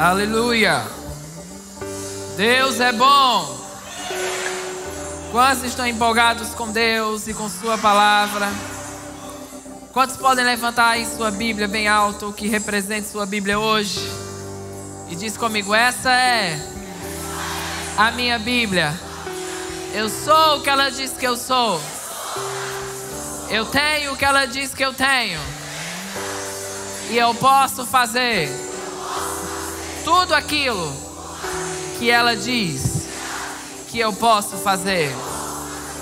Aleluia. Deus é bom. Quantos estão empolgados com Deus e com Sua palavra? Quantos podem levantar aí sua Bíblia bem alto, o que representa sua Bíblia hoje? E diz comigo: essa é a minha Bíblia. Eu sou o que ela diz que eu sou. Eu tenho o que ela diz que eu tenho. E eu posso fazer tudo aquilo que ela diz que eu posso fazer.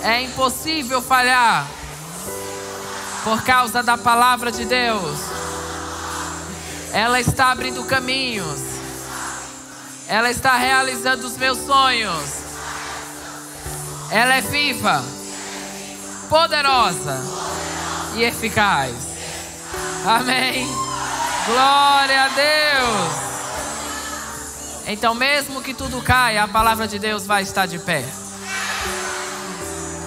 É impossível falhar por causa da palavra de Deus. Ela está abrindo caminhos. Ela está realizando os meus sonhos. Ela é viva, poderosa e eficaz. Amém. Glória a Deus. Então, mesmo que tudo caia, a palavra de Deus vai estar de pé.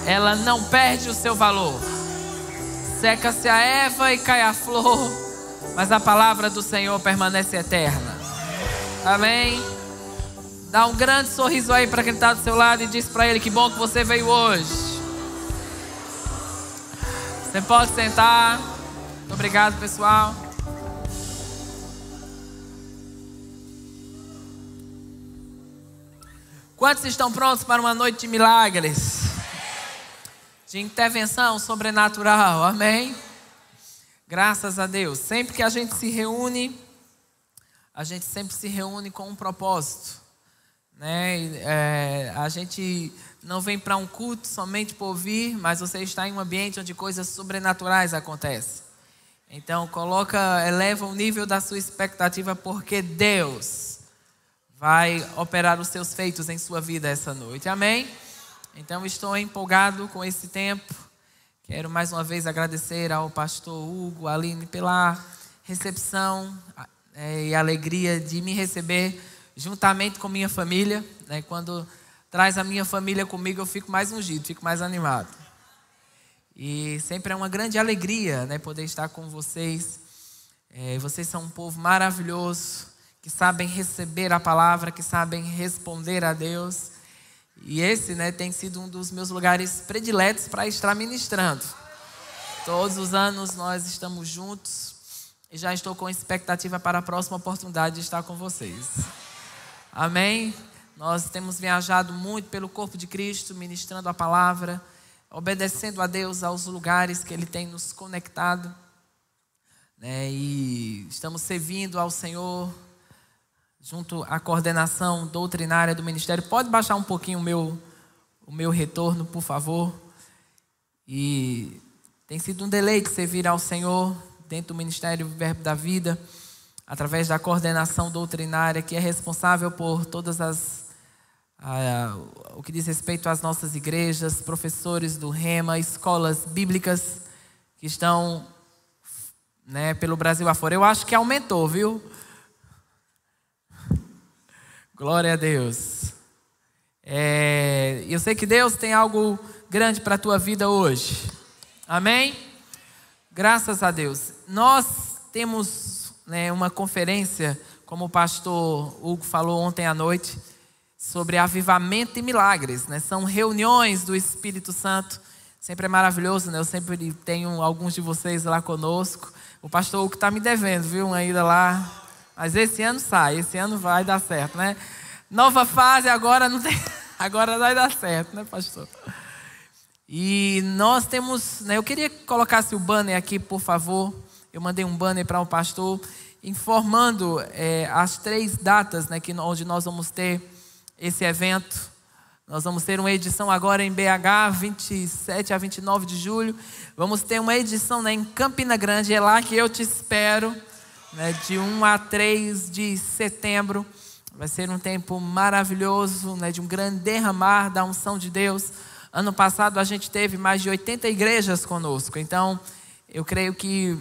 Ela não perde o seu valor. Seca-se a erva e cai a flor, mas a palavra do Senhor permanece eterna. Amém. Dá um grande sorriso aí para quem está do seu lado e diz para ele que bom que você veio hoje. Você pode sentar. Obrigado, pessoal. Quantos estão prontos para uma noite de milagres? De intervenção sobrenatural, amém? Graças a Deus. Sempre que a gente se reúne, a gente sempre se reúne com um propósito. Né? É, a gente não vem para um culto somente por ouvir, mas você está em um ambiente onde coisas sobrenaturais acontecem. Então coloca, eleva o nível da sua expectativa, porque Deus vai operar os seus feitos em sua vida essa noite. Amém? Então estou empolgado com esse tempo. Quero mais uma vez agradecer ao pastor Hugo, Aline, pela recepção é, e alegria de me receber juntamente com minha família. Né? Quando traz a minha família comigo, eu fico mais ungido, fico mais animado. E sempre é uma grande alegria né, poder estar com vocês. É, vocês são um povo maravilhoso que sabem receber a palavra, que sabem responder a Deus. E esse né, tem sido um dos meus lugares prediletos para estar ministrando. Todos os anos nós estamos juntos e já estou com expectativa para a próxima oportunidade de estar com vocês. Amém? Nós temos viajado muito pelo corpo de Cristo, ministrando a palavra, obedecendo a Deus aos lugares que Ele tem nos conectado. Né, e estamos servindo ao Senhor junto à coordenação doutrinária do ministério. Pode baixar um pouquinho o meu, o meu retorno, por favor? E tem sido um deleite servir ao Senhor dentro do Ministério Verbo da Vida, através da coordenação doutrinária, que é responsável por todas as. o que diz respeito às nossas igrejas, professores do REMA, escolas bíblicas que estão né, pelo Brasil afora. Eu acho que aumentou, viu? Glória a Deus. É, eu sei que Deus tem algo grande para a tua vida hoje. Amém? Graças a Deus. Nós temos né, uma conferência, como o pastor Hugo falou ontem à noite, sobre avivamento e milagres. Né? São reuniões do Espírito Santo. Sempre é maravilhoso, né? Eu sempre tenho alguns de vocês lá conosco. O pastor Hugo está me devendo, viu? Uma ida lá mas esse ano sai, esse ano vai dar certo, né? Nova fase, agora não tem. Agora vai dar certo, né, pastor? E nós temos. Né, eu queria que colocasse o banner aqui, por favor. Eu mandei um banner para o pastor, informando é, as três datas né, que, onde nós vamos ter esse evento. Nós vamos ter uma edição agora em BH, 27 a 29 de julho. Vamos ter uma edição né, em Campina Grande, é lá que eu te espero né, de 1 a 3 de setembro. Vai ser um tempo maravilhoso, né, de um grande derramar da unção de Deus. Ano passado a gente teve mais de 80 igrejas conosco, então eu creio que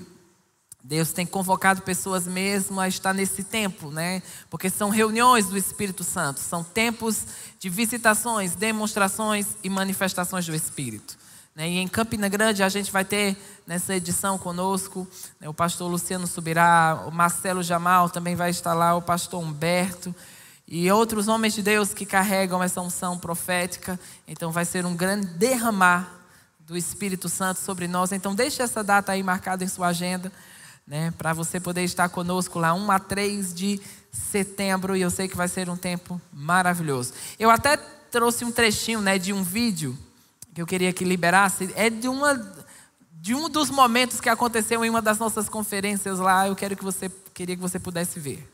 Deus tem convocado pessoas mesmo a estar nesse tempo, né? Porque são reuniões do Espírito Santo, são tempos de visitações, demonstrações e manifestações do Espírito. Né? E em Campina Grande a gente vai ter nessa edição conosco né, o pastor Luciano Subirá, o Marcelo Jamal também vai estar lá, o pastor Humberto e outros homens de Deus que carregam essa unção profética. Então vai ser um grande derramar do Espírito Santo sobre nós. Então deixe essa data aí marcada em sua agenda, né, para você poder estar conosco lá 1 a 3 de setembro e eu sei que vai ser um tempo maravilhoso. Eu até trouxe um trechinho, né, de um vídeo que eu queria que liberasse, é de uma de um dos momentos que aconteceu em uma das nossas conferências lá, eu quero que você queria que você pudesse ver.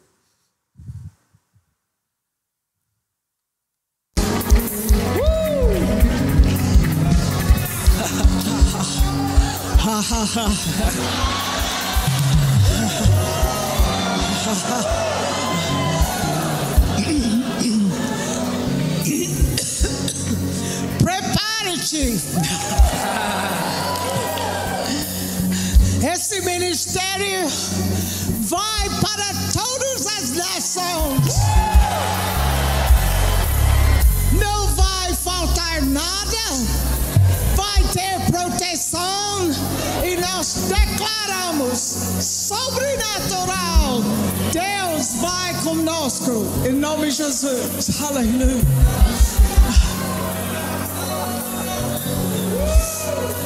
Esse ministério vai para todas as nações. Não vai faltar nada. Vai ter proteção e nós declaramos sobrenatural. Deus vai conosco em nome de Jesus. Aleluia. Aleluia.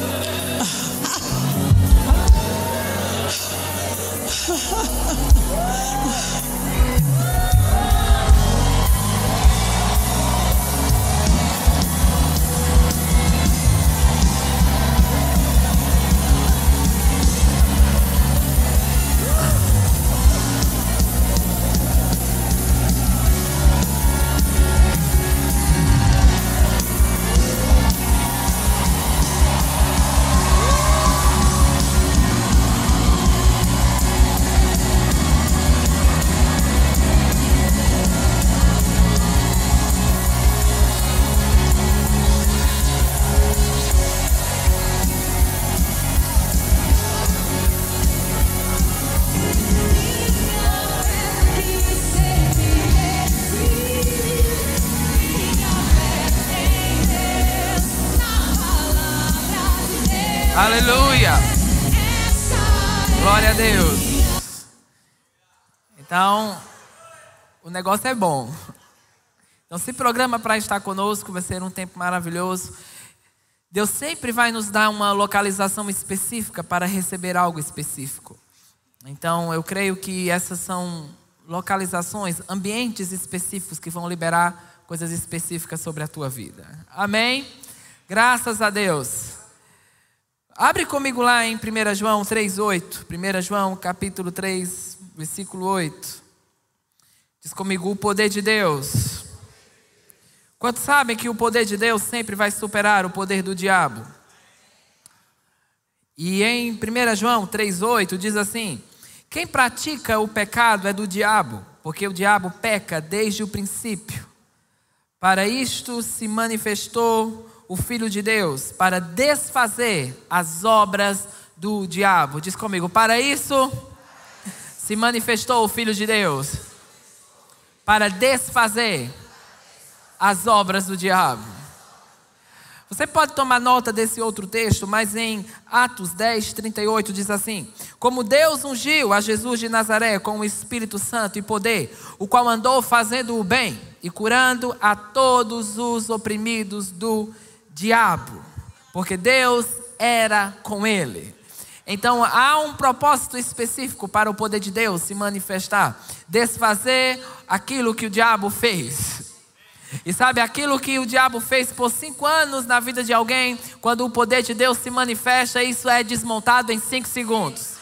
Negócio é bom. Então, se programa para estar conosco, vai ser um tempo maravilhoso. Deus sempre vai nos dar uma localização específica para receber algo específico. Então, eu creio que essas são localizações, ambientes específicos que vão liberar coisas específicas sobre a tua vida. Amém? Graças a Deus. Abre comigo lá em 1 João 3,8. 1 João capítulo 3, versículo 8. Diz comigo: o poder de Deus. Quantos sabem que o poder de Deus sempre vai superar o poder do diabo? E em 1 João 3,8 diz assim: Quem pratica o pecado é do diabo, porque o diabo peca desde o princípio. Para isto se manifestou o Filho de Deus para desfazer as obras do diabo. Diz comigo, para isso se manifestou o Filho de Deus para desfazer as obras do diabo. Você pode tomar nota desse outro texto, mas em Atos 10, 38 diz assim: Como Deus ungiu a Jesus de Nazaré com o Espírito Santo e poder, o qual andou fazendo o bem e curando a todos os oprimidos do diabo, porque Deus era com ele. Então há um propósito específico para o poder de Deus se manifestar, desfazer aquilo que o diabo fez. E sabe aquilo que o diabo fez por cinco anos na vida de alguém, quando o poder de Deus se manifesta, isso é desmontado em cinco segundos.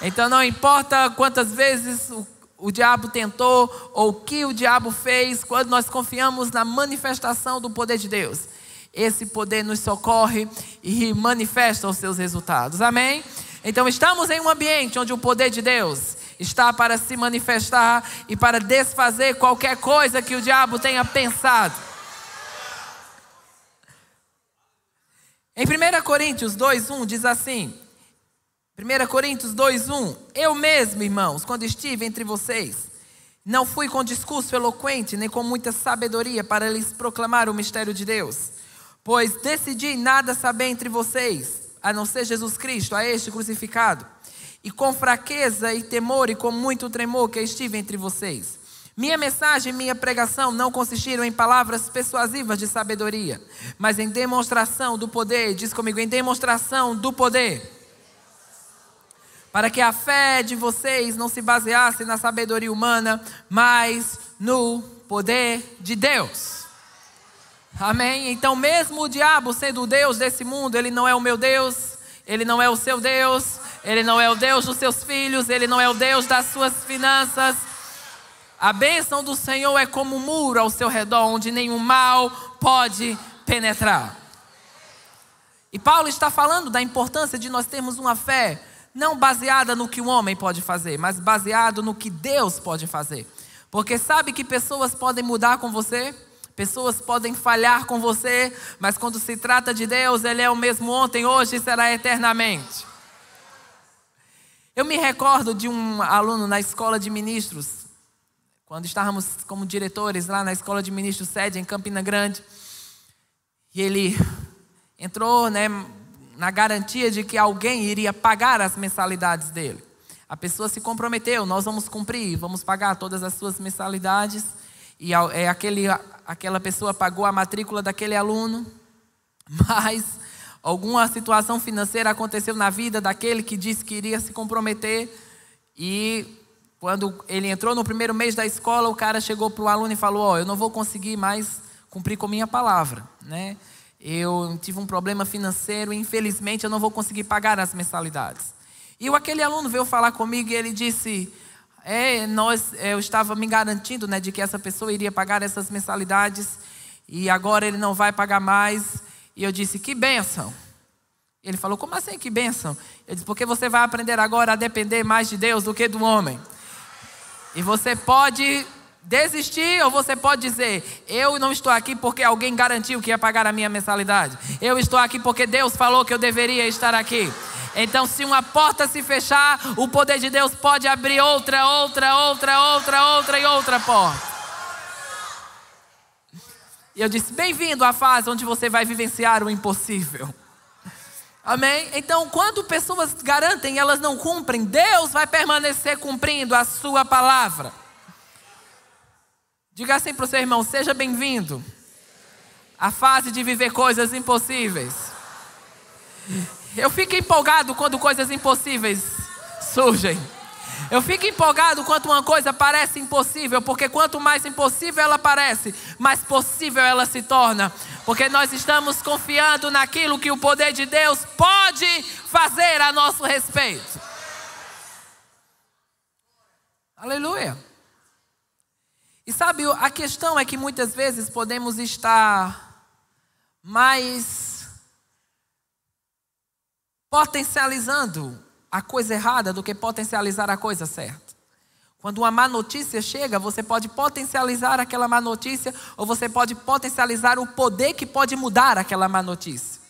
Então não importa quantas vezes o, o diabo tentou ou o que o diabo fez, quando nós confiamos na manifestação do poder de Deus, esse poder nos socorre e manifesta os seus resultados. Amém? Então estamos em um ambiente onde o poder de Deus está para se manifestar e para desfazer qualquer coisa que o diabo tenha pensado. Em 1 Coríntios 2:1 diz assim: 1 Coríntios 2:1 Eu mesmo, irmãos, quando estive entre vocês, não fui com discurso eloquente nem com muita sabedoria para lhes proclamar o mistério de Deus Pois decidi nada saber entre vocês, a não ser Jesus Cristo, a este crucificado. E com fraqueza e temor e com muito tremor que estive entre vocês. Minha mensagem e minha pregação não consistiram em palavras persuasivas de sabedoria, mas em demonstração do poder, diz comigo, em demonstração do poder. Para que a fé de vocês não se baseasse na sabedoria humana, mas no poder de Deus. Amém? Então, mesmo o diabo sendo o Deus desse mundo, ele não é o meu Deus, ele não é o seu Deus, ele não é o Deus dos seus filhos, ele não é o Deus das suas finanças. A bênção do Senhor é como um muro ao seu redor, onde nenhum mal pode penetrar. E Paulo está falando da importância de nós termos uma fé não baseada no que o homem pode fazer, mas baseado no que Deus pode fazer. Porque sabe que pessoas podem mudar com você? Pessoas podem falhar com você, mas quando se trata de Deus, Ele é o mesmo ontem, hoje e será eternamente. Eu me recordo de um aluno na escola de ministros, quando estávamos como diretores lá na escola de ministros sede em Campina Grande, e ele entrou né, na garantia de que alguém iria pagar as mensalidades dele. A pessoa se comprometeu, nós vamos cumprir, vamos pagar todas as suas mensalidades. E é aquele aquela pessoa pagou a matrícula daquele aluno, mas alguma situação financeira aconteceu na vida daquele que disse que iria se comprometer e quando ele entrou no primeiro mês da escola, o cara chegou para o aluno e falou: Ó, oh, eu não vou conseguir mais cumprir com minha palavra, né? Eu tive um problema financeiro e infelizmente eu não vou conseguir pagar as mensalidades. E aquele aluno veio falar comigo e ele disse: é, nós, eu estava me garantindo né, de que essa pessoa iria pagar essas mensalidades e agora ele não vai pagar mais. E eu disse: Que bênção. Ele falou: Como assim que bênção? Eu disse: Porque você vai aprender agora a depender mais de Deus do que do homem. E você pode desistir ou você pode dizer: Eu não estou aqui porque alguém garantiu que ia pagar a minha mensalidade. Eu estou aqui porque Deus falou que eu deveria estar aqui. Então, se uma porta se fechar, o poder de Deus pode abrir outra, outra, outra, outra, outra e outra porta. E eu disse: Bem-vindo à fase onde você vai vivenciar o impossível. Amém? Então, quando pessoas garantem e elas não cumprem, Deus vai permanecer cumprindo a sua palavra. Diga assim para o seu irmão: seja bem-vindo à fase de viver coisas impossíveis. Eu fico empolgado quando coisas impossíveis surgem. Eu fico empolgado quando uma coisa parece impossível, porque quanto mais impossível ela parece, mais possível ela se torna. Porque nós estamos confiando naquilo que o poder de Deus pode fazer a nosso respeito. Aleluia. E sabe, a questão é que muitas vezes podemos estar mais potencializando a coisa errada do que potencializar a coisa certa. Quando uma má notícia chega, você pode potencializar aquela má notícia ou você pode potencializar o poder que pode mudar aquela má notícia.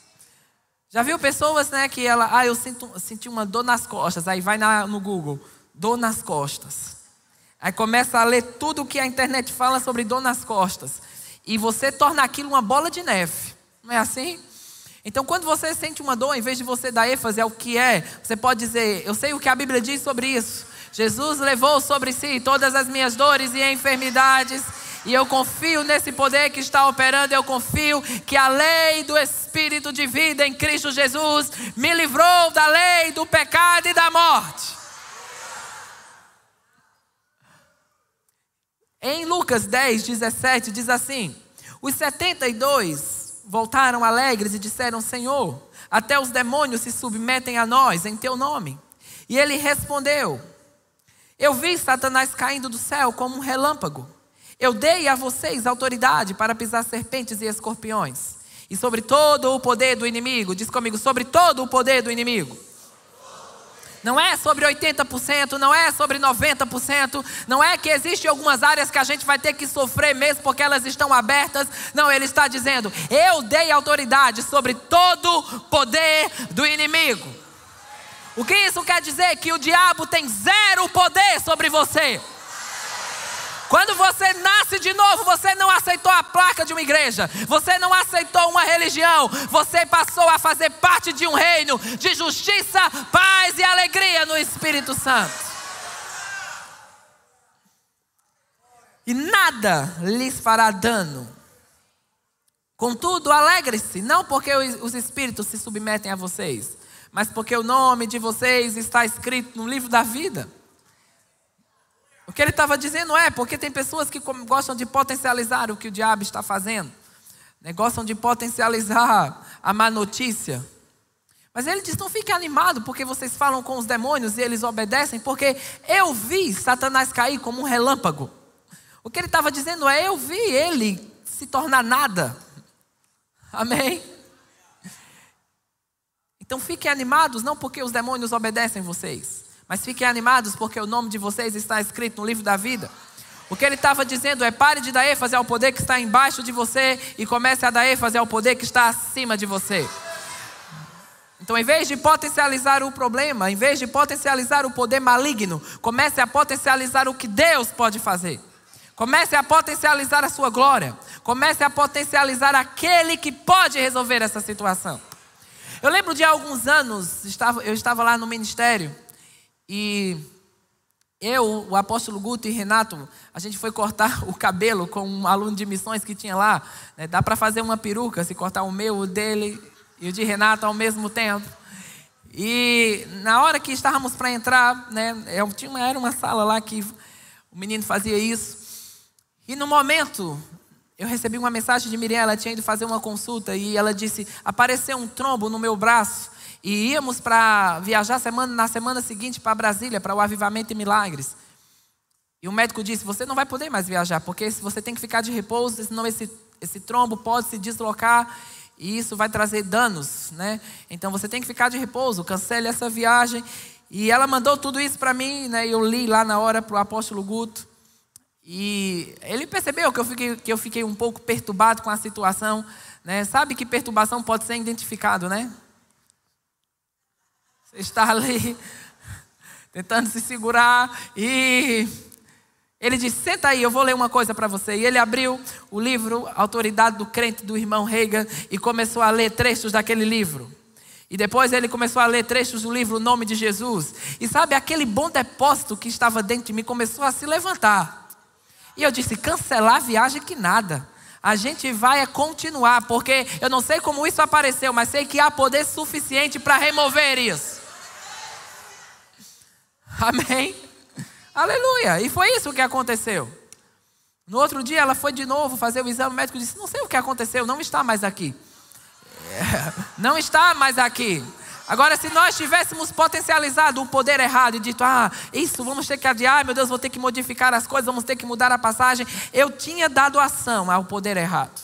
Já viu pessoas, né, que ela, ah, eu sinto, senti uma dor nas costas, aí vai na, no Google, dor nas costas. Aí começa a ler tudo o que a internet fala sobre dor nas costas. E você torna aquilo uma bola de neve. Não é assim? Então, quando você sente uma dor, em vez de você dar ênfase ao que é, você pode dizer: Eu sei o que a Bíblia diz sobre isso. Jesus levou sobre si todas as minhas dores e enfermidades. E eu confio nesse poder que está operando. Eu confio que a lei do Espírito de vida em Cristo Jesus me livrou da lei do pecado e da morte. Em Lucas 10, 17, diz assim: Os 72 voltaram alegres e disseram: Senhor, até os demônios se submetem a nós em teu nome. E ele respondeu: Eu vi Satanás caindo do céu como um relâmpago. Eu dei a vocês autoridade para pisar serpentes e escorpiões, e sobre todo o poder do inimigo. Diz comigo: sobre todo o poder do inimigo. Não é sobre 80%, não é sobre 90%, não é que existem algumas áreas que a gente vai ter que sofrer mesmo porque elas estão abertas. Não, ele está dizendo: eu dei autoridade sobre todo poder do inimigo. O que isso quer dizer? Que o diabo tem zero poder sobre você. Quando você nasce de novo, você não aceitou a placa de uma igreja, você não aceitou uma religião, você passou a fazer parte de um reino de justiça, paz e alegria no Espírito Santo. E nada lhes fará dano. Contudo, alegre-se, não porque os espíritos se submetem a vocês, mas porque o nome de vocês está escrito no livro da vida. O que ele estava dizendo é porque tem pessoas que gostam de potencializar o que o diabo está fazendo, né? gostam de potencializar a má notícia. Mas ele diz: não fique animado porque vocês falam com os demônios e eles obedecem, porque eu vi Satanás cair como um relâmpago. O que ele estava dizendo é: eu vi ele se tornar nada. Amém? Então fiquem animados, não porque os demônios obedecem vocês, mas fiquem animados porque o nome de vocês está escrito no livro da vida. O que ele estava dizendo é: pare de dar ênfase ao poder que está embaixo de você e comece a dar ênfase ao poder que está acima de você. Então, em vez de potencializar o problema, em vez de potencializar o poder maligno, comece a potencializar o que Deus pode fazer. Comece a potencializar a sua glória. Comece a potencializar aquele que pode resolver essa situação. Eu lembro de alguns anos, eu estava lá no ministério e eu, o apóstolo Guto e Renato, a gente foi cortar o cabelo com um aluno de missões que tinha lá. Né? Dá para fazer uma peruca se cortar o meu, o dele e o de Renato ao mesmo tempo. E na hora que estávamos para entrar, né, tinha, era uma sala lá que o menino fazia isso. E no momento, eu recebi uma mensagem de Miriam, ela tinha ido fazer uma consulta e ela disse: apareceu um trombo no meu braço e íamos para viajar semana, na semana seguinte para Brasília, para o Avivamento e Milagres. E o médico disse: Você não vai poder mais viajar, porque você tem que ficar de repouso, senão esse, esse trombo pode se deslocar e isso vai trazer danos, né? Então você tem que ficar de repouso, cancele essa viagem. E ela mandou tudo isso para mim, né? Eu li lá na hora para o apóstolo Guto. E ele percebeu que eu, fiquei, que eu fiquei um pouco perturbado com a situação. Né? Sabe que perturbação pode ser identificado, né? Você está ali tentando se segurar e ele disse: Senta aí, eu vou ler uma coisa para você. E ele abriu o livro Autoridade do Crente do irmão Reagan e começou a ler trechos daquele livro. E depois ele começou a ler trechos do livro O Nome de Jesus. E sabe, aquele bom depósito que estava dentro de mim começou a se levantar. E eu disse: cancelar a viagem que nada. A gente vai continuar, porque eu não sei como isso apareceu, mas sei que há poder suficiente para remover isso. Amém? Aleluia. E foi isso que aconteceu. No outro dia ela foi de novo fazer o exame, o médico disse: Não sei o que aconteceu, não está mais aqui. É, não está mais aqui. Agora, se nós tivéssemos potencializado o poder errado e dito, ah, isso, vamos ter que adiar, meu Deus, vou ter que modificar as coisas, vamos ter que mudar a passagem, eu tinha dado ação ao poder errado.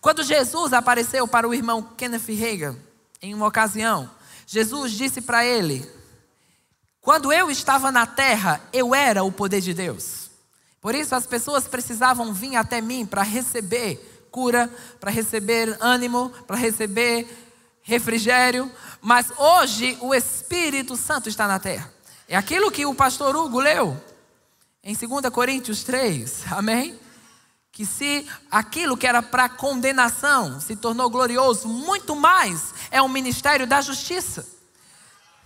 Quando Jesus apareceu para o irmão Kenneth Reagan, em uma ocasião, Jesus disse para ele: Quando eu estava na terra, eu era o poder de Deus. Por isso as pessoas precisavam vir até mim para receber cura, para receber ânimo, para receber refrigério, mas hoje o Espírito Santo está na terra. É aquilo que o pastor Hugo leu em 2 Coríntios 3, amém? Que se aquilo que era para condenação se tornou glorioso, muito mais é o ministério da justiça.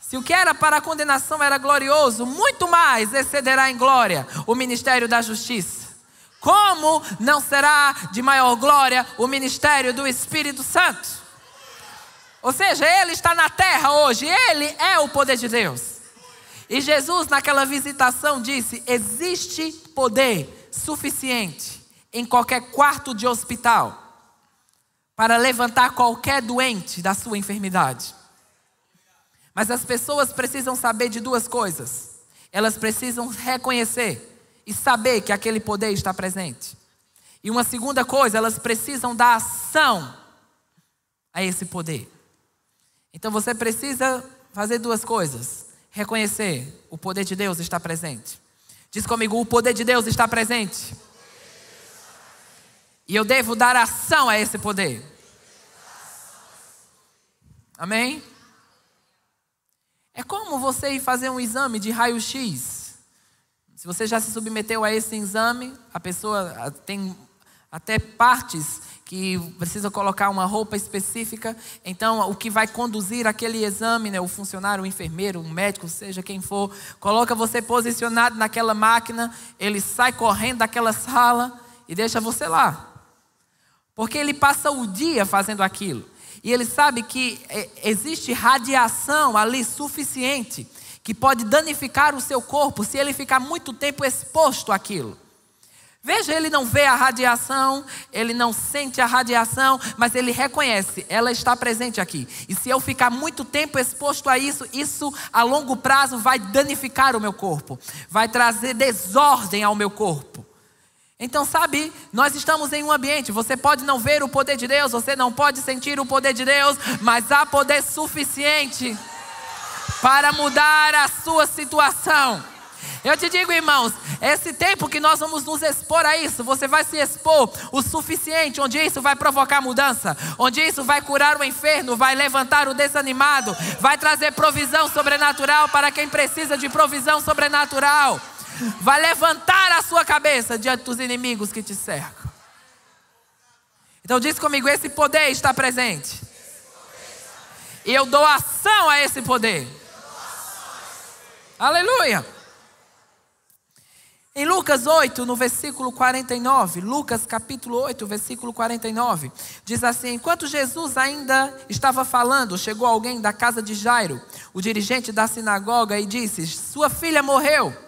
Se o que era para a condenação era glorioso, muito mais excederá em glória o ministério da justiça. Como não será de maior glória o ministério do Espírito Santo? Ou seja, Ele está na terra hoje, Ele é o poder de Deus. E Jesus, naquela visitação, disse: existe poder suficiente em qualquer quarto de hospital para levantar qualquer doente da sua enfermidade. Mas as pessoas precisam saber de duas coisas. Elas precisam reconhecer e saber que aquele poder está presente. E uma segunda coisa, elas precisam dar ação a esse poder. Então você precisa fazer duas coisas: reconhecer o poder de Deus está presente. Diz comigo: o poder de Deus está presente. E eu devo dar ação a esse poder. Amém? É como você ir fazer um exame de raio-x. Se você já se submeteu a esse exame, a pessoa tem até partes que precisa colocar uma roupa específica. Então, o que vai conduzir aquele exame, né, o funcionário, o enfermeiro, o médico, seja quem for, coloca você posicionado naquela máquina, ele sai correndo daquela sala e deixa você lá. Porque ele passa o dia fazendo aquilo. E ele sabe que é, existe radiação ali suficiente que pode danificar o seu corpo se ele ficar muito tempo exposto àquilo. Veja, ele não vê a radiação, ele não sente a radiação, mas ele reconhece, ela está presente aqui. E se eu ficar muito tempo exposto a isso, isso a longo prazo vai danificar o meu corpo, vai trazer desordem ao meu corpo. Então, sabe, nós estamos em um ambiente, você pode não ver o poder de Deus, você não pode sentir o poder de Deus, mas há poder suficiente para mudar a sua situação. Eu te digo, irmãos, esse tempo que nós vamos nos expor a isso, você vai se expor o suficiente, onde isso vai provocar mudança, onde isso vai curar o enfermo, vai levantar o desanimado, vai trazer provisão sobrenatural para quem precisa de provisão sobrenatural, vai levantar a sua cabeça diante dos inimigos que te cercam. Então diz comigo: esse poder está presente. E eu dou ação a esse poder. Aleluia. Em Lucas 8, no versículo 49, Lucas capítulo 8, versículo 49, diz assim: Enquanto Jesus ainda estava falando, chegou alguém da casa de Jairo, o dirigente da sinagoga, e disse: Sua filha morreu.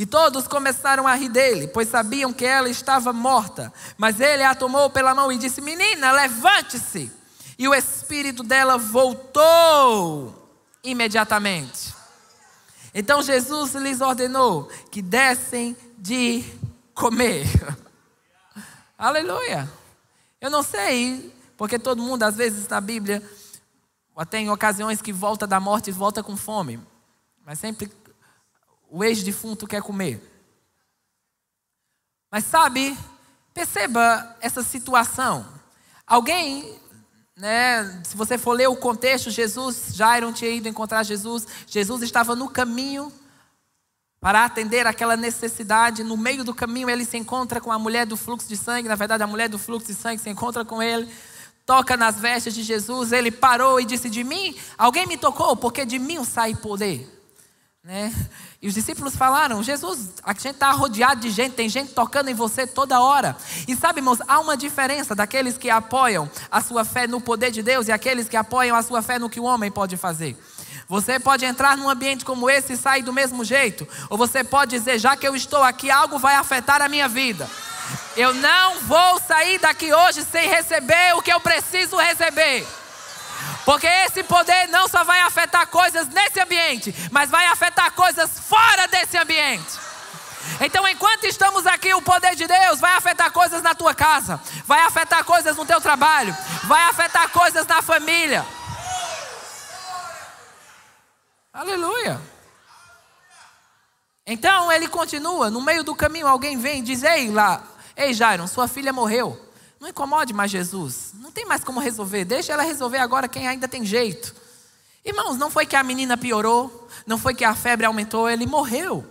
E todos começaram a rir dele, pois sabiam que ela estava morta. Mas ele a tomou pela mão e disse: Menina, levante-se. E o espírito dela voltou imediatamente. Então Jesus lhes ordenou que dessem de comer. Aleluia. Eu não sei porque todo mundo, às vezes, na Bíblia, tem ocasiões que volta da morte e volta com fome. Mas sempre o ex-defunto quer comer. Mas sabe, perceba essa situação. Alguém, né, se você for ler o contexto, Jesus, Jairo tinha ido encontrar Jesus, Jesus estava no caminho para atender aquela necessidade. No meio do caminho, ele se encontra com a mulher do fluxo de sangue. Na verdade, a mulher do fluxo de sangue se encontra com ele toca nas vestes de Jesus, ele parou e disse: De mim, alguém me tocou, porque de mim sai poder. Né? E os discípulos falaram: Jesus, a gente está rodeado de gente, tem gente tocando em você toda hora. E sabe, irmãos, há uma diferença daqueles que apoiam a sua fé no poder de Deus e aqueles que apoiam a sua fé no que o homem pode fazer. Você pode entrar num ambiente como esse e sair do mesmo jeito, ou você pode dizer: já que eu estou aqui, algo vai afetar a minha vida. Eu não vou sair daqui hoje sem receber o que eu preciso receber. Porque esse poder não só vai afetar coisas nesse ambiente, mas vai afetar coisas fora desse ambiente. Então, enquanto estamos aqui, o poder de Deus vai afetar coisas na tua casa, vai afetar coisas no teu trabalho, vai afetar coisas na família. Aleluia. Então ele continua, no meio do caminho alguém vem e diz: Ei lá, Ei, Jairo, sua filha morreu. Não incomode mais Jesus. Não tem mais como resolver. Deixa ela resolver agora quem ainda tem jeito. Irmãos, não foi que a menina piorou, não foi que a febre aumentou, ele morreu.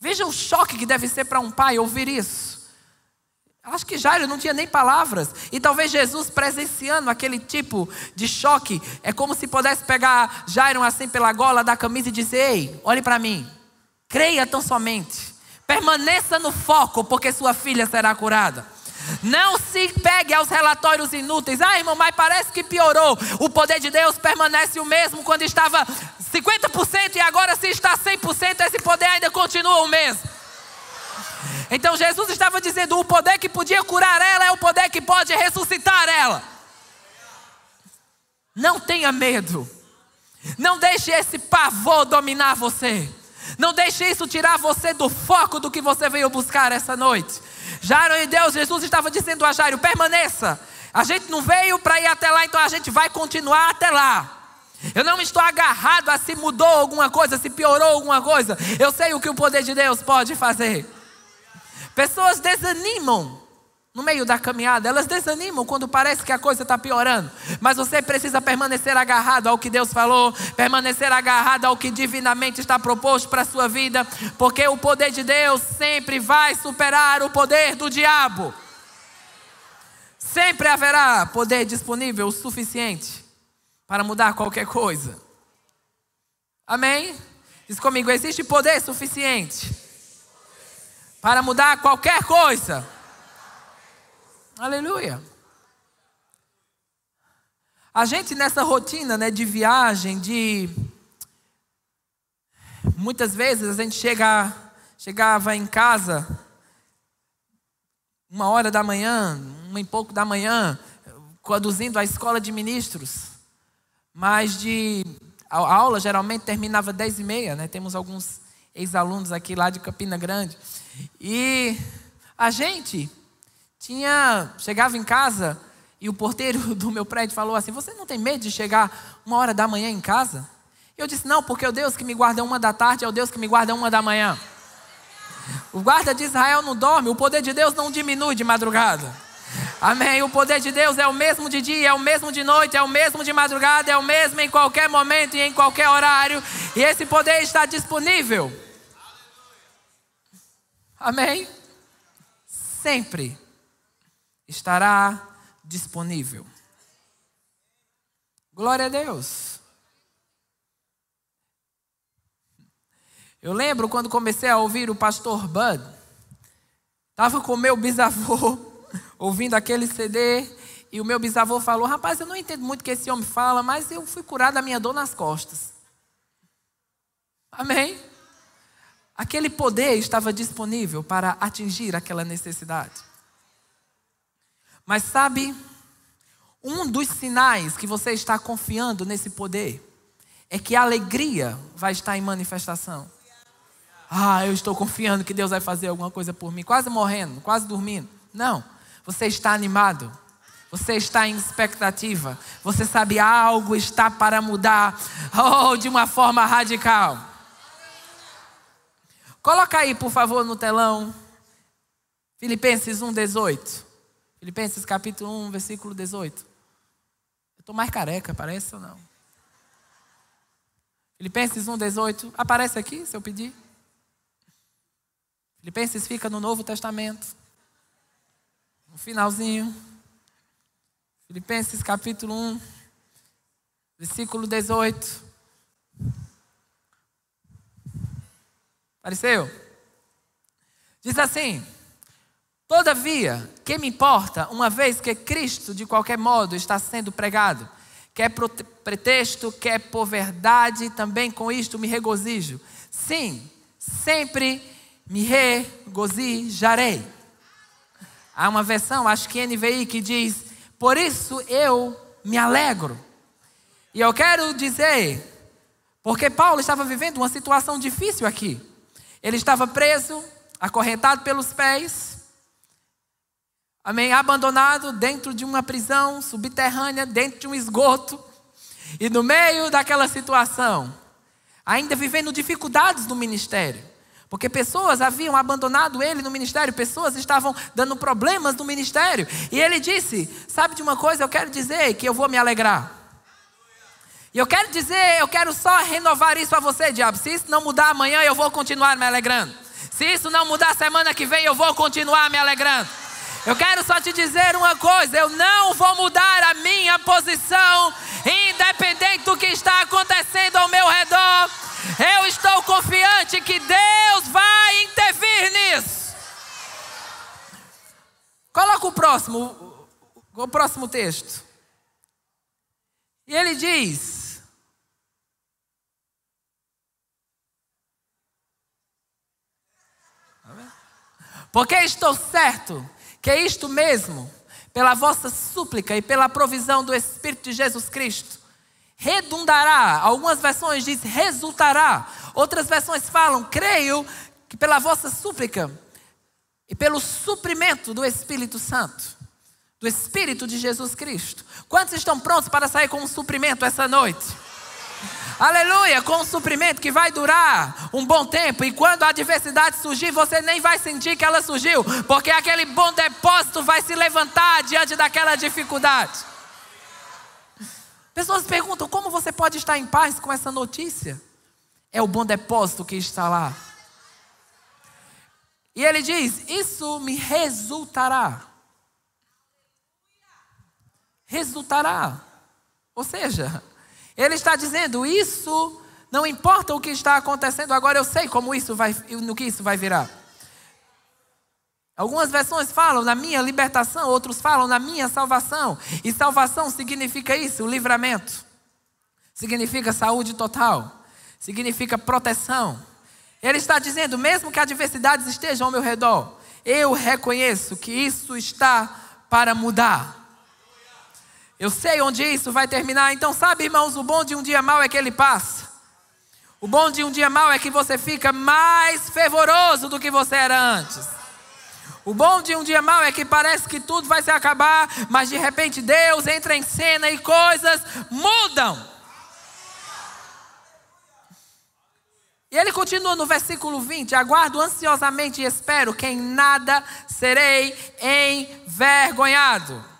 Veja o choque que deve ser para um pai ouvir isso. Acho que Jairo não tinha nem palavras. E talvez Jesus presenciando aquele tipo de choque, é como se pudesse pegar Jairo assim pela gola da camisa e dizer: Ei, olhe para mim, creia tão somente. Permaneça no foco, porque sua filha será curada. Não se pegue aos relatórios inúteis. Ah, irmão, mas parece que piorou. O poder de Deus permanece o mesmo quando estava 50% e agora, se está 100%, esse poder ainda continua o mesmo. Então Jesus estava dizendo: o poder que podia curar ela é o poder que pode ressuscitar ela. Não tenha medo. Não deixe esse pavor dominar você. Não deixe isso tirar você do foco do que você veio buscar essa noite. Jairo e Deus, Jesus estava dizendo a Jairo: permaneça. A gente não veio para ir até lá, então a gente vai continuar até lá. Eu não estou agarrado a se mudou alguma coisa, se piorou alguma coisa. Eu sei o que o poder de Deus pode fazer. Pessoas desanimam no meio da caminhada, elas desanimam quando parece que a coisa está piorando. Mas você precisa permanecer agarrado ao que Deus falou, permanecer agarrado ao que divinamente está proposto para a sua vida, porque o poder de Deus sempre vai superar o poder do diabo. Sempre haverá poder disponível o suficiente para mudar qualquer coisa. Amém? Diz comigo: existe poder suficiente para mudar qualquer coisa. Aleluia. A gente nessa rotina né, de viagem, de. Muitas vezes a gente chega, chegava em casa uma hora da manhã, uma e pouco da manhã, conduzindo a escola de ministros. Mas de. A aula geralmente terminava dez e meia, né? Temos alguns ex-alunos aqui lá de Campina Grande. E a gente tinha. Chegava em casa e o porteiro do meu prédio falou assim: Você não tem medo de chegar uma hora da manhã em casa? Eu disse: Não, porque o Deus que me guarda uma da tarde é o Deus que me guarda uma da manhã. O guarda de Israel não dorme, o poder de Deus não diminui de madrugada. Amém. O poder de Deus é o mesmo de dia, é o mesmo de noite, é o mesmo de madrugada, é o mesmo em qualquer momento e em qualquer horário. E esse poder está disponível. Amém. Sempre estará disponível. Glória a Deus. Eu lembro quando comecei a ouvir o pastor Bud, estava com meu bisavô ouvindo aquele CD e o meu bisavô falou: Rapaz, eu não entendo muito o que esse homem fala, mas eu fui curado da minha dor nas costas. Amém? Aquele poder estava disponível para atingir aquela necessidade. Mas sabe, um dos sinais que você está confiando nesse poder é que a alegria vai estar em manifestação. Ah, eu estou confiando que Deus vai fazer alguma coisa por mim, quase morrendo, quase dormindo. Não, você está animado. Você está em expectativa. Você sabe algo está para mudar. Oh, de uma forma radical. Coloca aí, por favor, no telão. Filipenses 1:18. Filipenses capítulo 1, versículo 18. Eu estou mais careca, parece ou não? Filipenses 1,18. Aparece aqui, se eu pedir. Filipenses fica no Novo Testamento. No finalzinho. Filipenses capítulo 1, versículo 18. Apareceu? Diz assim: Todavia, que me importa, uma vez que Cristo, de qualquer modo, está sendo pregado, quer por pretexto, quer por verdade, também com isto me regozijo. Sim, sempre me regozijarei. Há uma versão, acho que NVI, que diz: Por isso eu me alegro. E eu quero dizer, porque Paulo estava vivendo uma situação difícil aqui. Ele estava preso, acorrentado pelos pés, amém, abandonado dentro de uma prisão subterrânea, dentro de um esgoto. E no meio daquela situação, ainda vivendo dificuldades no ministério. Porque pessoas haviam abandonado ele no ministério, pessoas estavam dando problemas no ministério. E ele disse: Sabe de uma coisa? Eu quero dizer que eu vou me alegrar. E eu quero dizer, eu quero só renovar isso a você, diabo. Se isso não mudar amanhã, eu vou continuar me alegrando. Se isso não mudar semana que vem, eu vou continuar me alegrando. Eu quero só te dizer uma coisa: eu não vou mudar a minha posição, independente do que está acontecendo ao meu redor. Eu estou confiante que Deus vai intervir nisso. Coloca o próximo, o próximo texto. E ele diz: Porque estou certo que é isto mesmo, pela vossa súplica e pela provisão do Espírito de Jesus Cristo, redundará. Algumas versões diz resultará. Outras versões falam, creio que pela vossa súplica e pelo suprimento do Espírito Santo. do Espírito de Jesus Cristo. Quantos estão prontos para sair com um suprimento essa noite? Aleluia, com um suprimento que vai durar um bom tempo. E quando a adversidade surgir, você nem vai sentir que ela surgiu, porque aquele bom depósito vai se levantar diante daquela dificuldade. Pessoas perguntam: como você pode estar em paz com essa notícia? É o bom depósito que está lá. E ele diz: Isso me resultará resultará. Ou seja, ele está dizendo: isso não importa o que está acontecendo agora, eu sei como isso vai, no que isso vai virar. Algumas versões falam na minha libertação, outros falam na minha salvação. E salvação significa isso, livramento. Significa saúde total. Significa proteção. Ele está dizendo, mesmo que adversidades estejam ao meu redor, eu reconheço que isso está para mudar. Eu sei onde isso vai terminar. Então, sabe, irmãos, o bom de um dia mau é que ele passa. O bom de um dia mau é que você fica mais fervoroso do que você era antes. O bom de um dia mau é que parece que tudo vai se acabar, mas de repente Deus entra em cena e coisas mudam. E ele continua no versículo 20: Aguardo ansiosamente e espero que em nada serei envergonhado.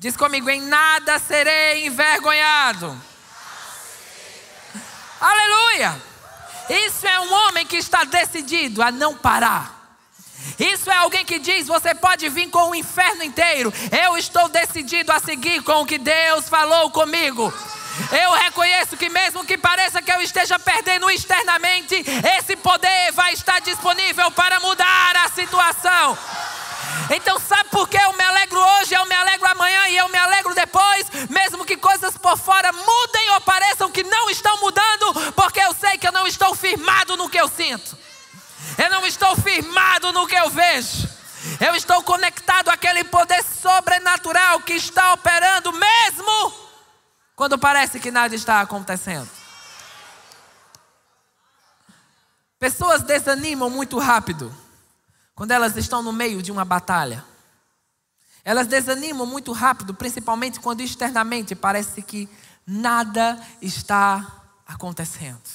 Diz comigo: em nada serei envergonhado. Aleluia! Isso é um homem que está decidido a não parar. Isso é alguém que diz: você pode vir com o inferno inteiro. Eu estou decidido a seguir com o que Deus falou comigo. Eu reconheço que, mesmo que pareça que eu esteja perdendo externamente, esse poder vai estar disponível para mudar a situação. Então, sabe por que eu me alegro hoje, eu me alegro amanhã e eu me alegro depois, mesmo que coisas por fora mudem ou pareçam que não estão mudando, porque eu sei que eu não estou firmado no que eu sinto, eu não estou firmado no que eu vejo, eu estou conectado àquele poder sobrenatural que está operando, mesmo quando parece que nada está acontecendo. Pessoas desanimam muito rápido quando elas estão no meio de uma batalha. Elas desanimam muito rápido, principalmente quando externamente parece que nada está acontecendo.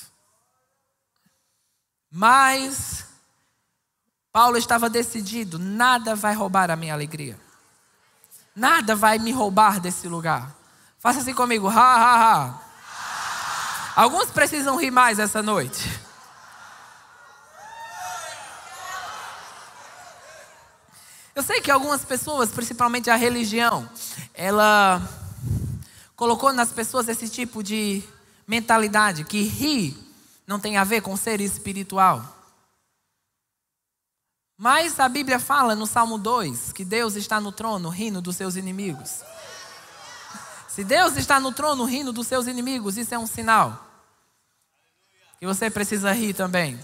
Mas Paulo estava decidido: nada vai roubar a minha alegria. Nada vai me roubar desse lugar. Faça assim comigo, ha, ha, ha. Alguns precisam rir mais essa noite. Eu sei que algumas pessoas, principalmente a religião, ela colocou nas pessoas esse tipo de mentalidade que rir não tem a ver com ser espiritual. Mas a Bíblia fala no Salmo 2 que Deus está no trono rindo dos seus inimigos. Se Deus está no trono rindo dos seus inimigos, isso é um sinal que você precisa rir também.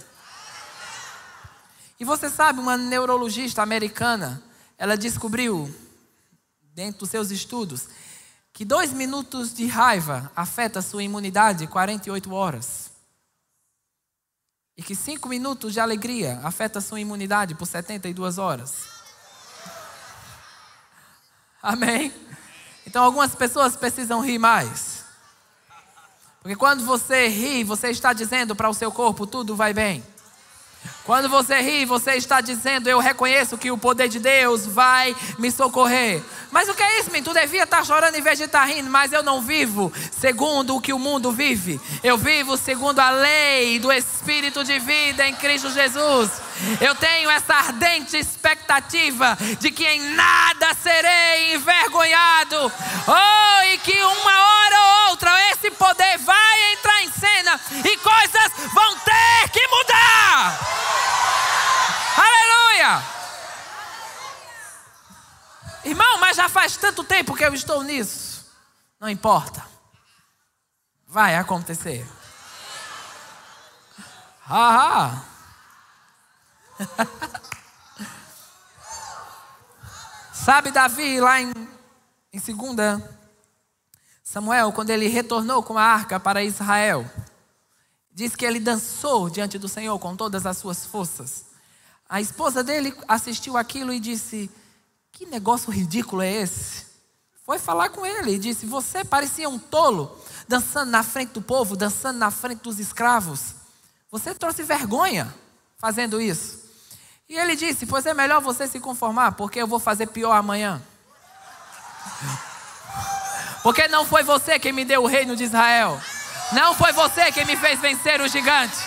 E você sabe, uma neurologista americana, ela descobriu, dentro dos seus estudos, que dois minutos de raiva afeta sua imunidade 48 horas. E que cinco minutos de alegria afeta sua imunidade por 72 horas. Amém? Então algumas pessoas precisam rir mais. Porque quando você ri, você está dizendo para o seu corpo: tudo vai bem. Quando você ri, você está dizendo: Eu reconheço que o poder de Deus vai me socorrer. Mas o que é isso, menino? Tu devia estar chorando em vez de estar rindo, mas eu não vivo segundo o que o mundo vive. Eu vivo segundo a lei do Espírito de vida em Cristo Jesus. Eu tenho essa ardente expectativa de que em nada serei envergonhado. Oh, e que uma hora ou outra esse poder vai entrar em cena e coisas vão ter que mudar. Irmão, mas já faz tanto tempo que eu estou nisso. Não importa. Vai acontecer. Haha. Sabe Davi lá em, em 2 Samuel, quando ele retornou com a arca para Israel, diz que ele dançou diante do Senhor com todas as suas forças. A esposa dele assistiu aquilo e disse: que negócio ridículo é esse? Foi falar com ele e disse: Você parecia um tolo, dançando na frente do povo, dançando na frente dos escravos. Você trouxe vergonha fazendo isso. E ele disse: Pois é melhor você se conformar, porque eu vou fazer pior amanhã. Porque não foi você quem me deu o reino de Israel. Não foi você quem me fez vencer o gigante.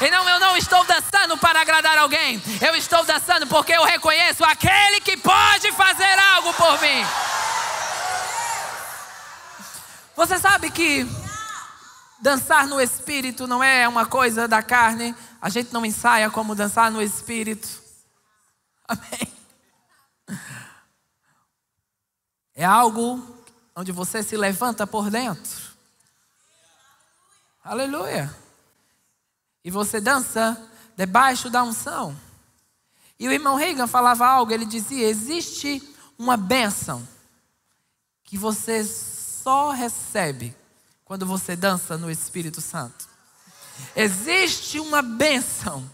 E não, eu não estou dançando para agradar alguém. Eu estou dançando porque eu reconheço aquele que pode fazer algo por mim. Você sabe que dançar no espírito não é uma coisa da carne. A gente não ensaia como dançar no espírito. Amém. É algo onde você se levanta por dentro. Aleluia. E você dança debaixo da unção. E o irmão Reagan falava algo, ele dizia: existe uma bênção que você só recebe quando você dança no Espírito Santo. Existe uma bênção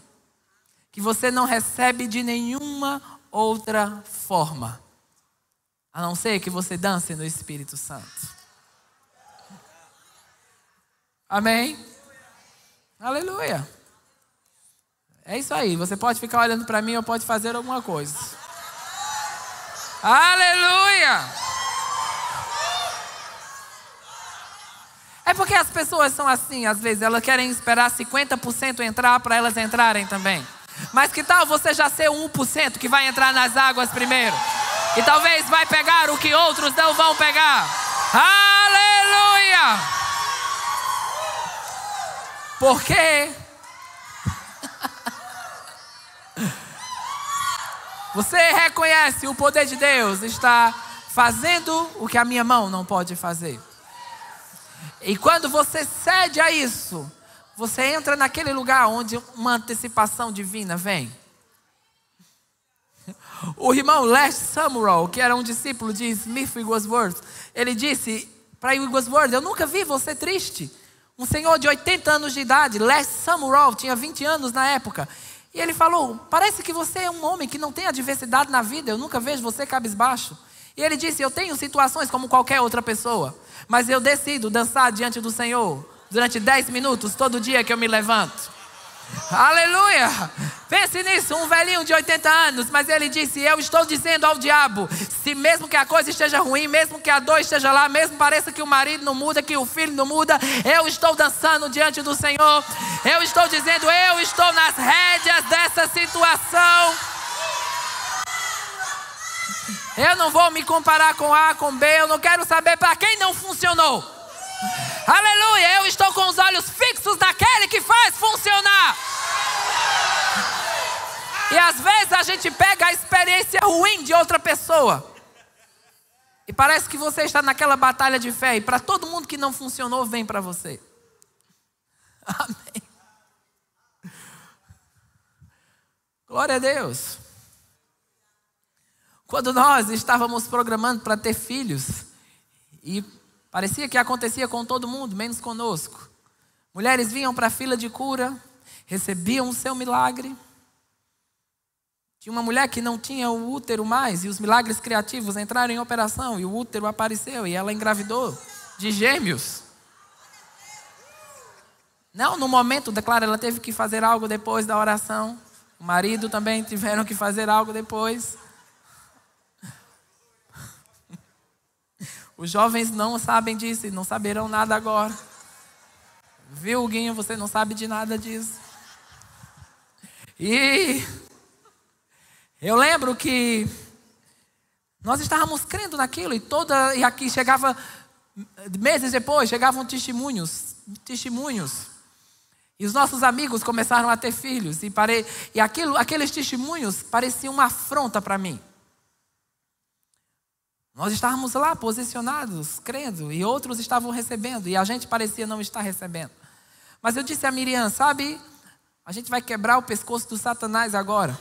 que você não recebe de nenhuma outra forma, a não ser que você dance no Espírito Santo. Amém? Aleluia. É isso aí. Você pode ficar olhando para mim ou pode fazer alguma coisa. Aleluia. É porque as pessoas são assim, às vezes, elas querem esperar 50% entrar para elas entrarem também. Mas que tal você já ser um 1% que vai entrar nas águas primeiro? E talvez vai pegar o que outros não vão pegar. Aleluia! Porque você reconhece o poder de Deus está fazendo o que a minha mão não pode fazer. E quando você cede a isso, você entra naquele lugar onde uma antecipação divina vem. O irmão Les Samuel, que era um discípulo de Smith Wigglesworth, ele disse para Wigglesworth: Eu nunca vi você triste. Um senhor de 80 anos de idade, Les Samuel, tinha 20 anos na época. E ele falou: Parece que você é um homem que não tem adversidade na vida, eu nunca vejo você cabisbaixo. E ele disse: Eu tenho situações como qualquer outra pessoa, mas eu decido dançar diante do Senhor durante 10 minutos todo dia que eu me levanto. Aleluia! Pense nisso, um velhinho de 80 anos, mas ele disse: Eu estou dizendo ao diabo: se mesmo que a coisa esteja ruim, mesmo que a dor esteja lá, mesmo pareça que o marido não muda, que o filho não muda, eu estou dançando diante do Senhor. Eu estou dizendo: Eu estou nas rédeas dessa situação. Eu não vou me comparar com A, com B, eu não quero saber para quem não funcionou. Aleluia, eu estou com os olhos fixos naquele que faz funcionar. E às vezes a gente pega a experiência ruim de outra pessoa. E parece que você está naquela batalha de fé. E para todo mundo que não funcionou, vem para você. Amém. Glória a Deus. Quando nós estávamos programando para ter filhos, e Parecia que acontecia com todo mundo, menos conosco. Mulheres vinham para a fila de cura, recebiam o seu milagre. Tinha uma mulher que não tinha o útero mais, e os milagres criativos entraram em operação, e o útero apareceu, e ela engravidou de gêmeos. Não, no momento, declara, ela teve que fazer algo depois da oração. O marido também tiveram que fazer algo depois. Os jovens não sabem disso e não saberão nada agora. Viu, Guinho? Você não sabe de nada disso. E eu lembro que nós estávamos crendo naquilo e toda e aqui chegava meses depois chegavam testemunhos, testemunhos. E os nossos amigos começaram a ter filhos e parei e aquilo, aqueles testemunhos pareciam uma afronta para mim. Nós estávamos lá posicionados, crendo, e outros estavam recebendo, e a gente parecia não estar recebendo. Mas eu disse a Miriam: sabe, a gente vai quebrar o pescoço do Satanás agora.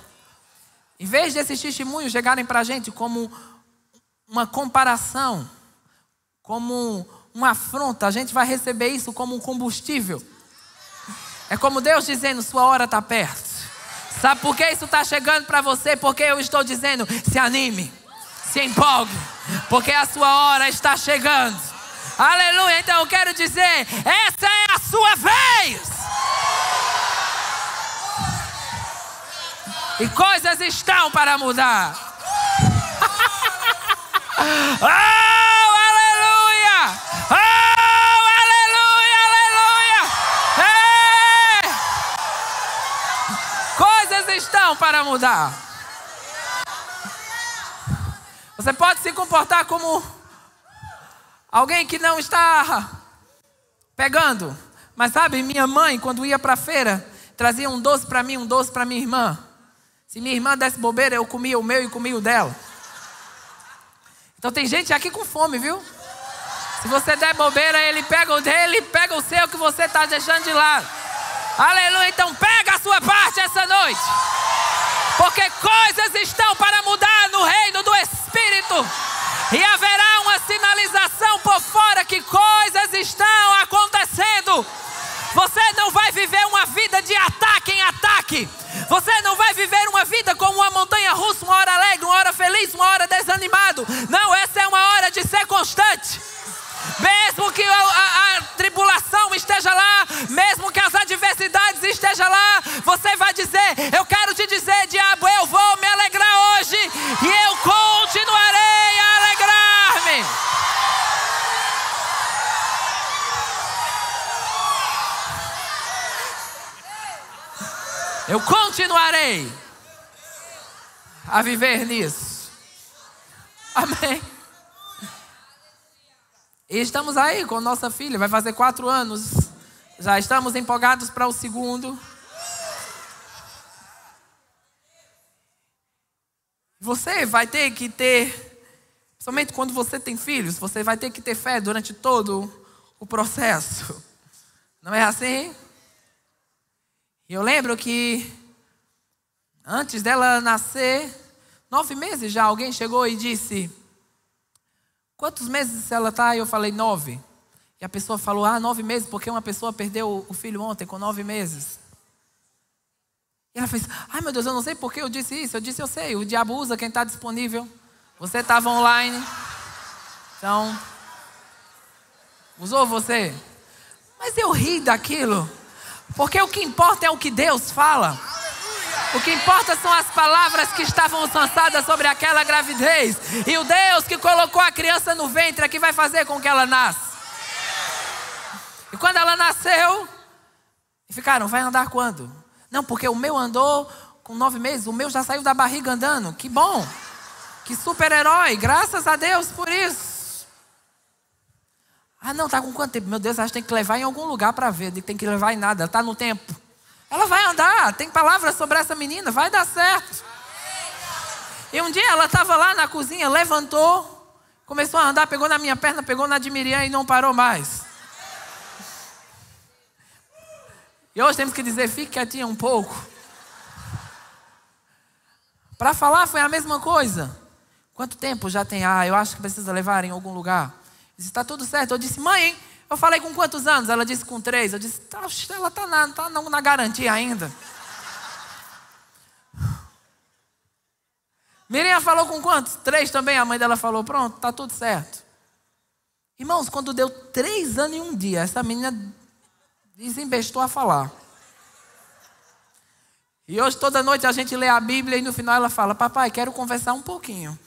Em vez desses testemunhos chegarem para a gente como uma comparação, como uma afronta, a gente vai receber isso como um combustível. É como Deus dizendo: sua hora está perto. Sabe por que isso está chegando para você? Porque eu estou dizendo: se anime Se empolgue, porque a sua hora está chegando. Aleluia. Então eu quero dizer: essa é a sua vez. E coisas estão para mudar. oh, aleluia! Oh, aleluia, aleluia! Coisas estão para mudar. Você pode se comportar como alguém que não está pegando. Mas sabe, minha mãe, quando ia para a feira, trazia um doce para mim, um doce para minha irmã. Se minha irmã desse bobeira, eu comia o meu e comia o dela. Então tem gente aqui com fome, viu? Se você der bobeira, ele pega o dele, pega o seu que você está deixando de lado. Aleluia. Então pega a sua parte essa noite. Porque coisas estão para mudar no reino do Espírito. E haverá uma sinalização por fora que coisas estão acontecendo. Você não vai viver uma vida de ataque em ataque. Você não vai viver uma vida como uma montanha russa, uma hora alegre, uma hora feliz, uma hora desanimado. Não, essa é uma hora de ser constante. Mesmo que a, a, a, tribulação esteja lá, mesmo que as adversidades estejam lá, você vai dizer: Eu quero te dizer, diabo, eu vou me alegrar hoje e eu Eu continuarei a viver nisso. Amém. E estamos aí com nossa filha, vai fazer quatro anos. Já estamos empolgados para o segundo. Você vai ter que ter, somente quando você tem filhos, você vai ter que ter fé durante todo o processo. Não é assim? E eu lembro que antes dela nascer, nove meses já, alguém chegou e disse: Quantos meses ela está? E eu falei: Nove. E a pessoa falou: Ah, nove meses, porque uma pessoa perdeu o filho ontem com nove meses. E ela fez: Ai meu Deus, eu não sei por que eu disse isso. Eu disse: Eu sei, o diabo usa quem está disponível. Você estava online. Então, usou você. Mas eu ri daquilo. Porque o que importa é o que Deus fala. O que importa são as palavras que estavam lançadas sobre aquela gravidez. E o Deus que colocou a criança no ventre é que vai fazer com que ela nasça. E quando ela nasceu, ficaram, vai andar quando? Não, porque o meu andou com nove meses, o meu já saiu da barriga andando. Que bom! Que super-herói! Graças a Deus por isso. Ah, não, tá com quanto tempo? Meu Deus, acho que tem que levar em algum lugar para ver. Tem que levar em nada, ela está no tempo. Ela vai andar, tem palavras sobre essa menina, vai dar certo. E um dia ela estava lá na cozinha, levantou, começou a andar, pegou na minha perna, pegou na de Miriam e não parou mais. E hoje temos que dizer, fique quietinha um pouco. Para falar foi a mesma coisa. Quanto tempo já tem? Ah, eu acho que precisa levar em algum lugar. Disse, está tudo certo. Eu disse, mãe, eu falei com quantos anos? Ela disse, com três. Eu disse, tá, ela está na, tá na garantia ainda. Miriam falou com quantos? Três também. A mãe dela falou, pronto, está tudo certo. Irmãos, quando deu três anos e um dia, essa menina desembestou a falar. E hoje, toda noite, a gente lê a Bíblia e no final ela fala: Papai, quero conversar um pouquinho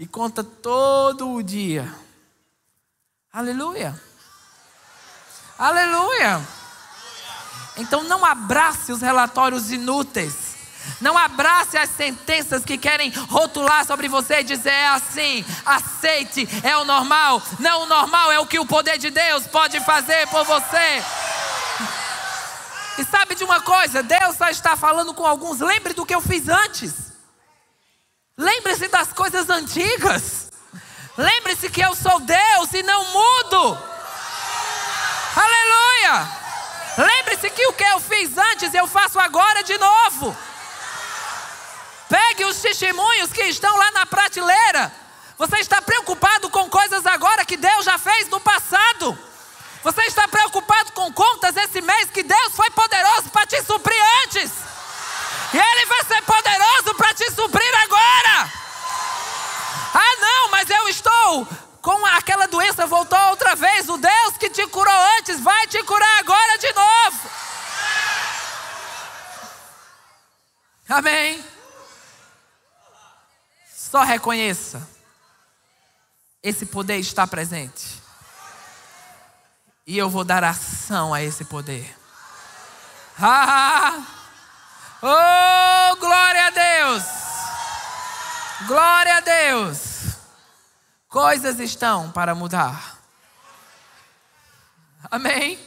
e conta todo o dia. Aleluia. Aleluia. Então não abrace os relatórios inúteis. Não abrace as sentenças que querem rotular sobre você e dizer é assim, aceite, é o normal. Não, o normal é o que o poder de Deus pode fazer por você. E sabe de uma coisa? Deus só está falando com alguns. Lembre do que eu fiz antes. Lembre-se das coisas antigas. Lembre-se que eu sou Deus e não mudo. Aleluia. Lembre-se que o que eu fiz antes eu faço agora de novo. Pegue os testemunhos que estão lá na prateleira. Você está preocupado com coisas agora que Deus já fez no passado. Você está preocupado com contas esse mês que Deus foi poderoso para te suprir antes. E Ele vai ser poderoso para te suprir agora. Ah, não, mas eu estou com aquela doença, voltou outra vez. O Deus que te curou antes vai te curar agora de novo. Amém. Só reconheça. Esse poder está presente. E eu vou dar ação a esse poder. Ah! ah, ah. Oh, glória a Deus! Glória a Deus! Coisas estão para mudar. Amém?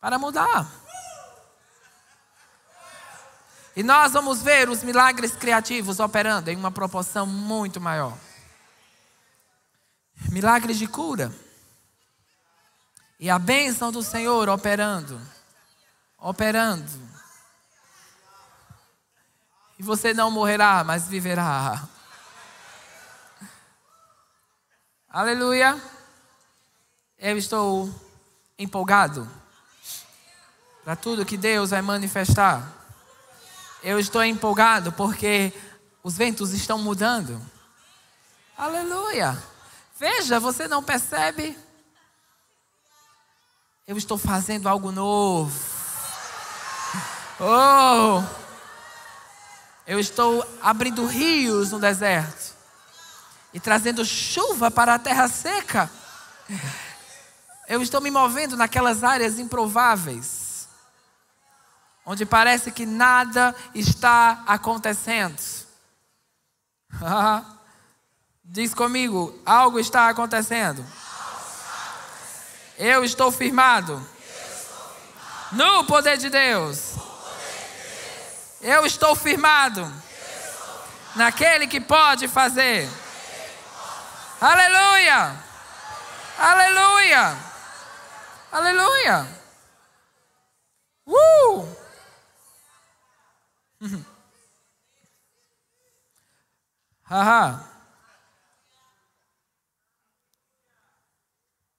Para mudar. E nós vamos ver os milagres criativos operando em uma proporção muito maior. Milagres de cura. E a bênção do Senhor operando. Operando. E você não morrerá, mas viverá. Aleluia. Eu estou empolgado para tudo que Deus vai manifestar. Eu estou empolgado porque os ventos estão mudando. Aleluia. Veja, você não percebe? Eu estou fazendo algo novo. Oh! Eu estou abrindo rios no deserto e trazendo chuva para a terra seca. Eu estou me movendo naquelas áreas improváveis onde parece que nada está acontecendo. Diz comigo, algo está acontecendo. Eu estou firmado no poder de Deus. Eu estou firmado naquele que pode fazer. Aleluia! Aleluia! Aleluia! Uh! Haha.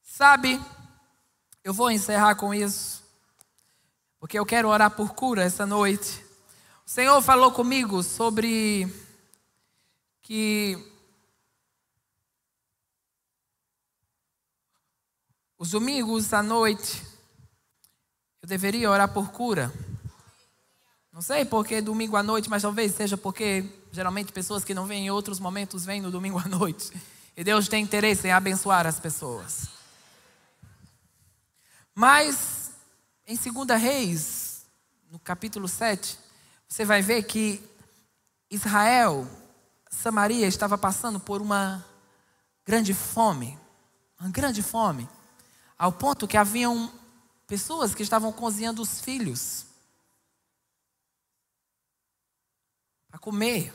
Sabe, eu vou encerrar com isso, porque eu quero orar por cura essa noite. Senhor falou comigo sobre que os domingos à noite eu deveria orar por cura. Não sei porque domingo à noite, mas talvez seja porque geralmente pessoas que não vêm em outros momentos vêm no domingo à noite. E Deus tem interesse em abençoar as pessoas. Mas em 2 Reis, no capítulo 7, você vai ver que Israel, Samaria estava passando por uma grande fome, uma grande fome, ao ponto que haviam pessoas que estavam cozinhando os filhos a comer.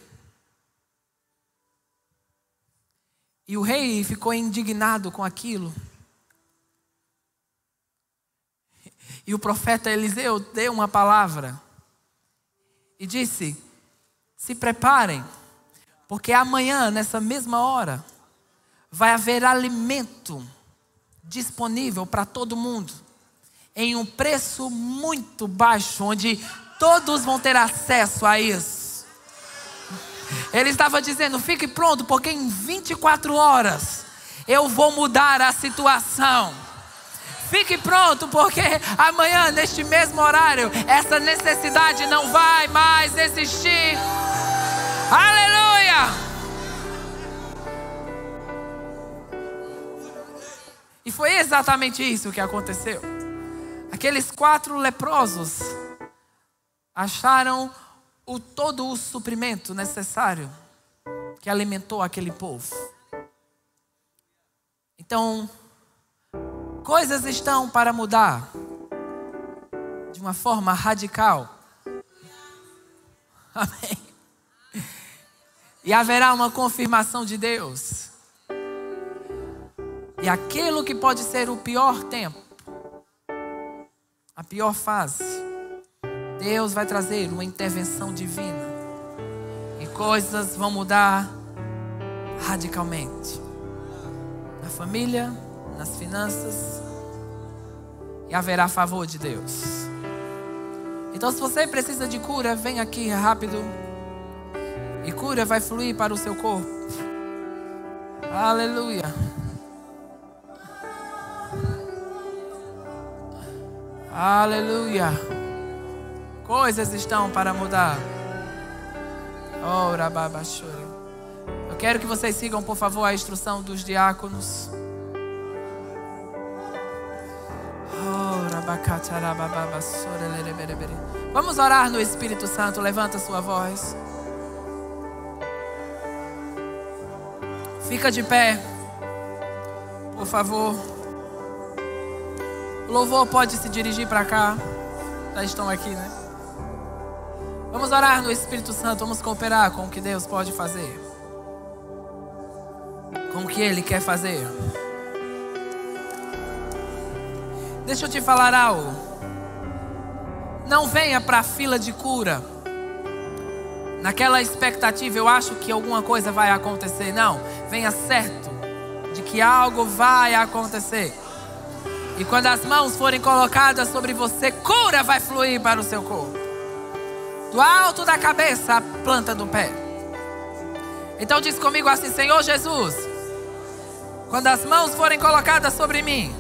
E o rei ficou indignado com aquilo. E o profeta Eliseu deu uma palavra e disse: Se preparem, porque amanhã, nessa mesma hora, vai haver alimento disponível para todo mundo, em um preço muito baixo, onde todos vão ter acesso a isso. Ele estava dizendo: fique pronto, porque em 24 horas eu vou mudar a situação. Fique pronto, porque amanhã, neste mesmo horário, essa necessidade não vai mais existir. Aleluia! E foi exatamente isso que aconteceu. Aqueles quatro leprosos acharam o, todo o suprimento necessário que alimentou aquele povo. Então, coisas estão para mudar de uma forma radical. Amém. E haverá uma confirmação de Deus. E aquilo que pode ser o pior tempo, a pior fase, Deus vai trazer uma intervenção divina. E coisas vão mudar radicalmente. Na família, nas finanças. E haverá favor de Deus. Então, se você precisa de cura, vem aqui rápido. E cura vai fluir para o seu corpo. Aleluia. Aleluia. Coisas estão para mudar. Ora, babachore. Eu quero que vocês sigam, por favor, a instrução dos diáconos. Vamos orar no Espírito Santo. Levanta sua voz. Fica de pé. Por favor. O louvor pode se dirigir para cá. Já estão aqui, né? Vamos orar no Espírito Santo. Vamos cooperar com o que Deus pode fazer. Com o que Ele quer fazer. Deixa eu te falar algo. Não venha para a fila de cura. Naquela expectativa, eu acho que alguma coisa vai acontecer. Não, venha certo de que algo vai acontecer. E quando as mãos forem colocadas sobre você, cura vai fluir para o seu corpo. Do alto da cabeça à planta do pé. Então diz comigo assim: Senhor Jesus, quando as mãos forem colocadas sobre mim,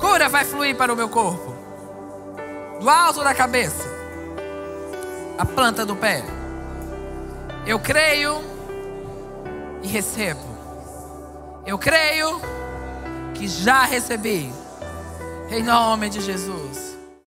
cura vai fluir para o meu corpo. Do alto da cabeça à planta do pé. Eu creio e recebo. Eu creio que já recebi. Em nome de Jesus.